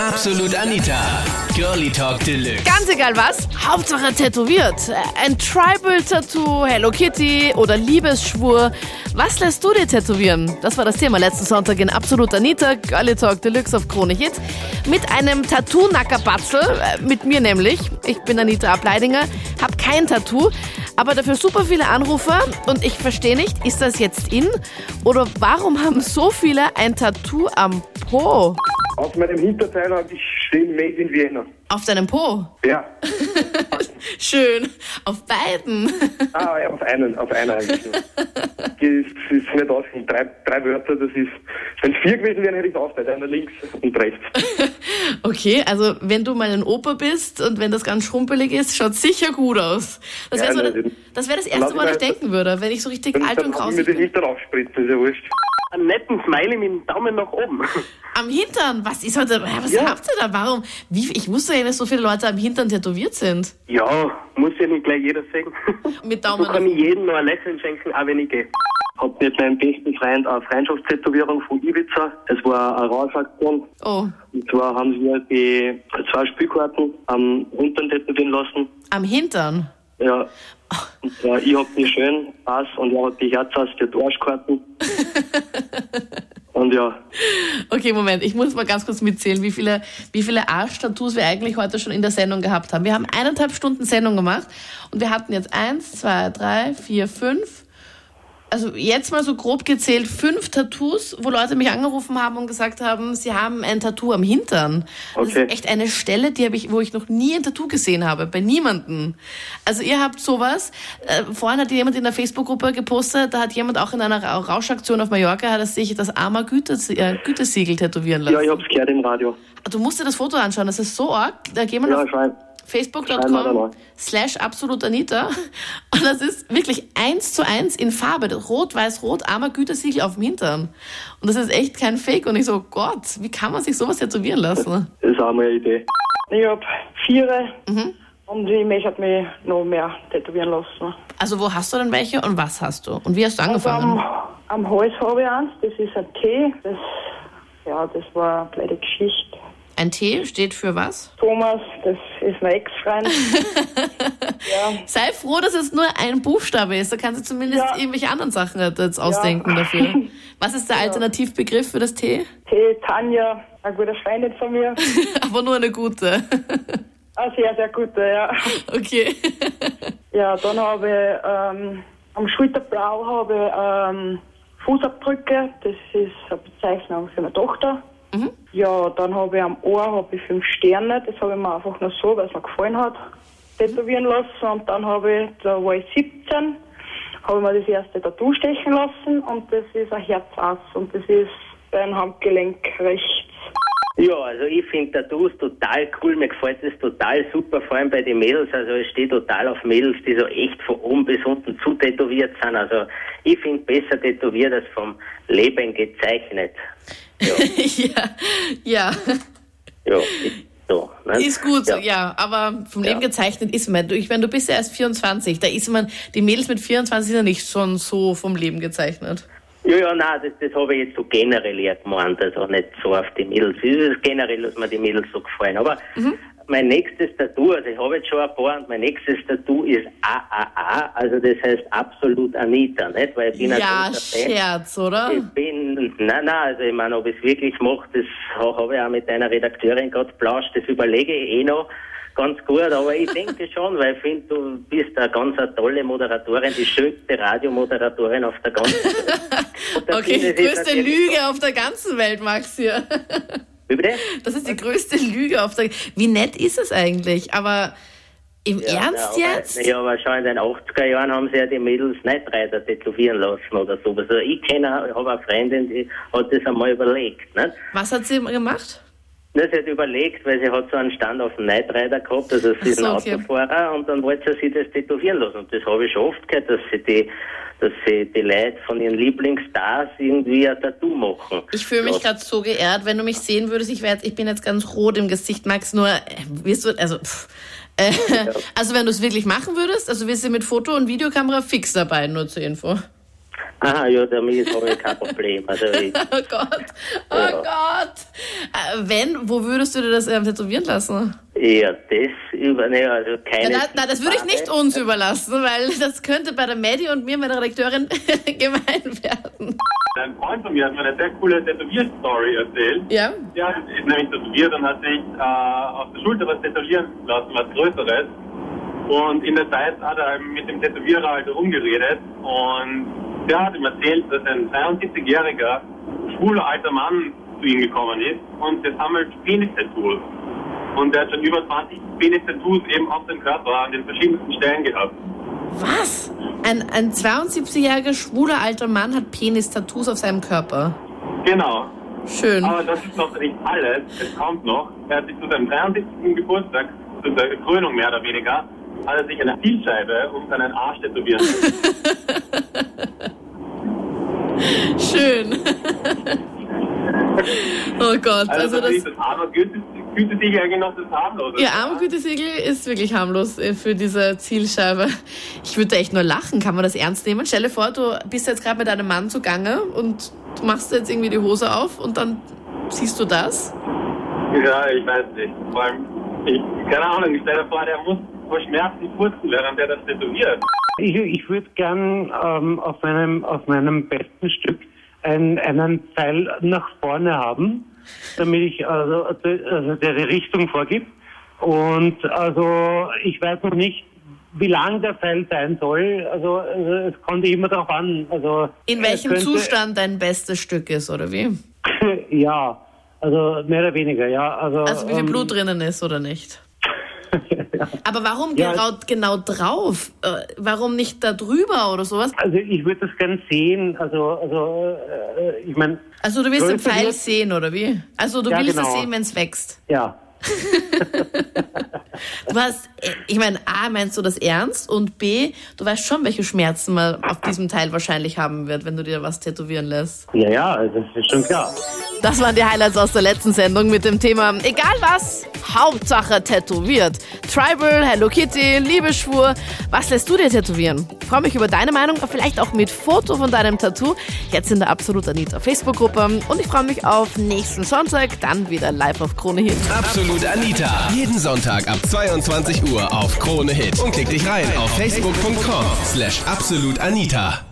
Absolut Anita. Girlie Talk Deluxe. Ganz egal was, Hauptsache tätowiert. Ein Tribal-Tattoo, Hello Kitty oder Liebesschwur. Was lässt du dir tätowieren? Das war das Thema letzten Sonntag in Absolut Anita, Girlie Talk Deluxe auf Krone Hit. Mit einem Tattoo-Nackerbatzel, äh, mit mir nämlich. Ich bin Anita Ableidinger, hab kein Tattoo, aber dafür super viele Anrufer und ich verstehe nicht, ist das jetzt in? Oder warum haben so viele ein Tattoo am Po? Auf meinem Hinterteil habe ich stehen Made in Vienna. Auf deinem Po? Ja. Schön. Auf beiden. Ah, ja, auf einen, auf einer eigentlich nur. Das ist, nicht ausgehen. Drei, drei Wörter, das ist. Wenn es vier gewesen wären, hätte ich es aufgeteilt. Einer links und rechts. Okay, also wenn du mal ein Opa bist und wenn das ganz schrumpelig ist, schaut sicher gut aus. Das wäre Ja, so, nein, das, wär das erste Mal, was ich denken würde, wenn ich so richtig alt und dann habe ich mir grausig den bin. Hintern aufspritzen, ist ja wurscht. Einen netten Smiley mit dem Daumen nach oben. Am Hintern, was ist heute, was Ja. habt ihr da? Warum? Wie, ich wusste ja, dass so viele Leute am Hintern tätowiert sind. Ja, muss ja nicht gleich jeder sehen. Mit So Daumen kann nach ich jedem noch ein Lächeln schenken, auch wenn ich gehe. Hab mit meinem besten Freund eine Freundschaftstätowierung von Ibiza. Es war eine Rauschaktion. Oh, Und zwar haben wir die zwei Spielkarten am Hintern tätowieren lassen. am Hintern? Ja. Und zwar, ich hab die schön Pass und er hat die Herzhaus für die Arschkarten. und ja, Okay, Moment, ich muss mal ganz kurz mitzählen, wie viele, wie viele Arsch-Tattoos wir eigentlich heute schon in der Sendung gehabt haben. Wir haben eineinhalb Stunden Sendung gemacht und wir hatten jetzt eins, zwei, drei, vier, fünf. Also jetzt mal so grob gezählt fünf Tattoos, wo Leute mich angerufen haben und gesagt haben, sie haben ein Tattoo am Hintern. Das Okay. ist echt eine Stelle, die habe ich, wo ich noch nie ein Tattoo gesehen habe, bei niemanden. Also ihr habt sowas. Äh, vorhin hat jemand in der Facebook-Gruppe gepostet, da hat jemand auch in einer Ra- Rauschaktion auf Mallorca, hat er sich das Armer Gütes äh, Gütesiegel tätowieren lassen. ja, ich hab's gehört im Radio. Du musst dir das Foto anschauen, das ist so arg. Da gehen wir Ja. Schreiben wir da facebook.com slash absolutanita und das ist wirklich eins zu eins in Farbe. Rot, weiß, rot, armer Gütesiegel auf dem Hintern. Und das ist echt kein Fake. Und ich so, Gott, wie kann man sich sowas tätowieren lassen? Das ist auch mal eine Idee. Ich habe vier und ich möchte mich noch mehr tätowieren lassen. Also wo hast du denn welche und was hast du? Und wie hast du Also angefangen? am, am Hals habe ich eins, das ist ein T. Das, ja, das war eine blöde Geschichte. Ein T steht für was? Thomas, das ist mein Ex-Freund. ja, Sei froh, dass es nur ein Buchstabe ist. Da kannst du zumindest Ja. irgendwelche anderen Sachen jetzt ausdenken dafür. Was ist der Alternativbegriff für das T? T. Tanja, eine gute Freundin von mir. Aber nur eine gute. Eine sehr, sehr gute, ja. Okay. Ja, dann habe ich ähm, am Schulterblau habe ich ähm, Fußabdrücke, das ist eine Bezeichnung für meine Tochter. Ja, dann habe ich am Ohr habe ich fünf Sterne, das habe ich mir einfach nur so, weil es mir gefallen hat, tätowieren lassen. Und dann habe ich, da war ich 17, habe ich mir das erste Tattoo stechen lassen und das ist ein Herzass und das ist beim Handgelenk rechts. Ja, also ich finde Tattoos total cool, mir gefällt das total super, vor allem bei den Mädels. Also ich stehe total auf Mädels, die so echt von oben bis unten zu tätowiert sind. Also ich finde besser tätowiert als vom Leben gezeichnet. Ja, ja, ja. ja, ist so. Ne? Ist gut, Ja. ja. aber vom Leben Ja. gezeichnet ist man. Ich meine, du bist ja erst 24, da ist man, die Mädels mit 24 sind ja nicht schon so vom Leben gezeichnet. Ja, ja, nein, das, das habe ich jetzt so generell eher gemeint, also nicht so auf die Mädels. Es ist generell, dass mir die Mädels so gefallen. Aber Mhm. mein nächstes Tattoo, also ich habe jetzt schon ein paar und mein nächstes Tattoo ist AAA, also das heißt absolut Anita, nicht? Weil ich bin ein Ja, Fan. Scherz, oder? Ich bin, nein, nein, also ich meine, ob ich es wirklich mache, das ha- habe ich auch mit einer Redakteurin gerade plauscht, das überlege ich eh noch ganz gut, aber ich denke schon, weil ich finde, du bist eine ganz eine tolle Moderatorin, die schönste Radiomoderatorin auf der ganzen Welt. Okay, die größte Lüge auf der ganzen Welt, Max hier. Bitte? Das ist die größte Lüge auf der Wie nett ist es eigentlich? Aber im Ernst ja, jetzt? Aber, ja, aber schon in den 80er Jahren haben sie ja die Mädels Neidreiter tätowieren lassen oder so. Also ich kenne, habe eine Freundin, die hat das einmal überlegt. Nicht? Was hat sie gemacht? Na, sie hat überlegt, weil sie hat so einen Stand auf dem Nightrider gehabt, also sie ist ein okay. Autofahrer und dann wollte sie sich das tätowieren lassen. Und das habe ich schon oft gehört, dass sie die, dass sie die Leute von ihren Lieblingsstars irgendwie ein Tattoo machen. Ich fühle mich gerade so geehrt, wenn du mich sehen würdest. Ich, wär ich bin jetzt ganz rot im Gesicht, Max. Nur, äh, wirst du, also, pff, äh, also wenn du es wirklich machen würdest, also wirst du mit Foto und Videokamera fix dabei, nur zur Info. Aha, ja, damit habe ich kein Problem. Also ich, Oh Gott, oh Ja. Gott. Äh, wenn, wo würdest du dir das ähm, tätowieren lassen? ja, das über, ne, also keine. Nein, nein, das würde ich nicht uns überlassen, weil das könnte bei der Medi und mir, meiner Redakteurin, gemein werden. Ein Freund von mir hat mir eine sehr coole Tätowierstory erzählt. Ja? Ja, ist nämlich tätowiert und hat sich äh, auf der Schulter was tätowieren lassen, was Größeres. Und in der Zeit hat er mit dem Tätowierer halt rumgeredet und der hat ihm erzählt, dass ein 73-jähriger schwuler alter Mann zu ihm gekommen ist und der sammelt Penis-Tattoos. Und der hat schon über 20 Penis-Tattoos eben auf dem Körper an den verschiedensten Stellen gehabt. Was? Ein, ein 72-jähriger schwuler alter Mann hat Penis-Tattoos auf seinem Körper. Genau. Schön. Aber das ist noch nicht alles. Es kommt noch. Er hat sich zu seinem 73. Geburtstag, zu der Krönung mehr oder weniger, hat er sich eine Zielscheibe um seinen Arsch tätowieren lassen. Schön. oh Gott, Also, also das, ist das. Arme Güte, Güte sich eigentlich noch das harmlose. Ihr Armgütesiegel ist wirklich harmlos äh, für diese Zielscheibe. Ich würde echt nur lachen. Kann man das ernst nehmen? Stell dir vor, du bist jetzt gerade mit deinem Mann zugange und du machst jetzt irgendwie die Hose auf und dann siehst du das. Ja, ich weiß nicht. Vor allem, ich, keine Ahnung, ich stelle vor, der muss vor Schmerzen furzen, während der das tätowiert. Ich, ich würde gern ähm, auf, meinem, auf meinem besten Stück ein, einen Pfeil nach vorne haben, damit ich also, also der die Richtung vorgibt. Und also ich weiß noch nicht, wie lang der Pfeil sein soll. Also, also es kommt immer darauf an. Also In welchem könnte- Zustand dein bestes Stück ist, oder wie? ja, also mehr oder weniger, ja. Also, Also wie viel ähm, Blut drinnen ist oder nicht? Aber warum Ja. genau, genau drauf? Äh, warum nicht da drüber oder sowas? Also ich würde das gern sehen. Also, also äh, ich meine, Also du willst den Pfeil wird- sehen, oder wie? Also du Ja, willst es genau. sehen, wenn es wächst. ja. Du hast, äh, ich meine, A, meinst du das ernst? Und B, du weißt schon, welche Schmerzen man auf diesem Teil wahrscheinlich haben wird, wenn du dir was tätowieren lässt. Ja, ja, das ist schon klar. Das waren die Highlights aus der letzten Sendung mit dem Thema Egal was, Hauptsache tätowiert. Tribal, Hello Kitty, Liebesschwur. Was lässt du dir tätowieren? Freue mich über deine Meinung, vielleicht auch mit Foto von deinem Tattoo. Jetzt in der Absolut Anita Facebook-Gruppe. Und ich freue mich auf nächsten Sonntag, dann wieder live auf Krone Hit. Absolut Anita. Jeden Sonntag ab 22 Uhr auf Krone Hit. Und klick dich rein auf facebook.com slash absolutanita.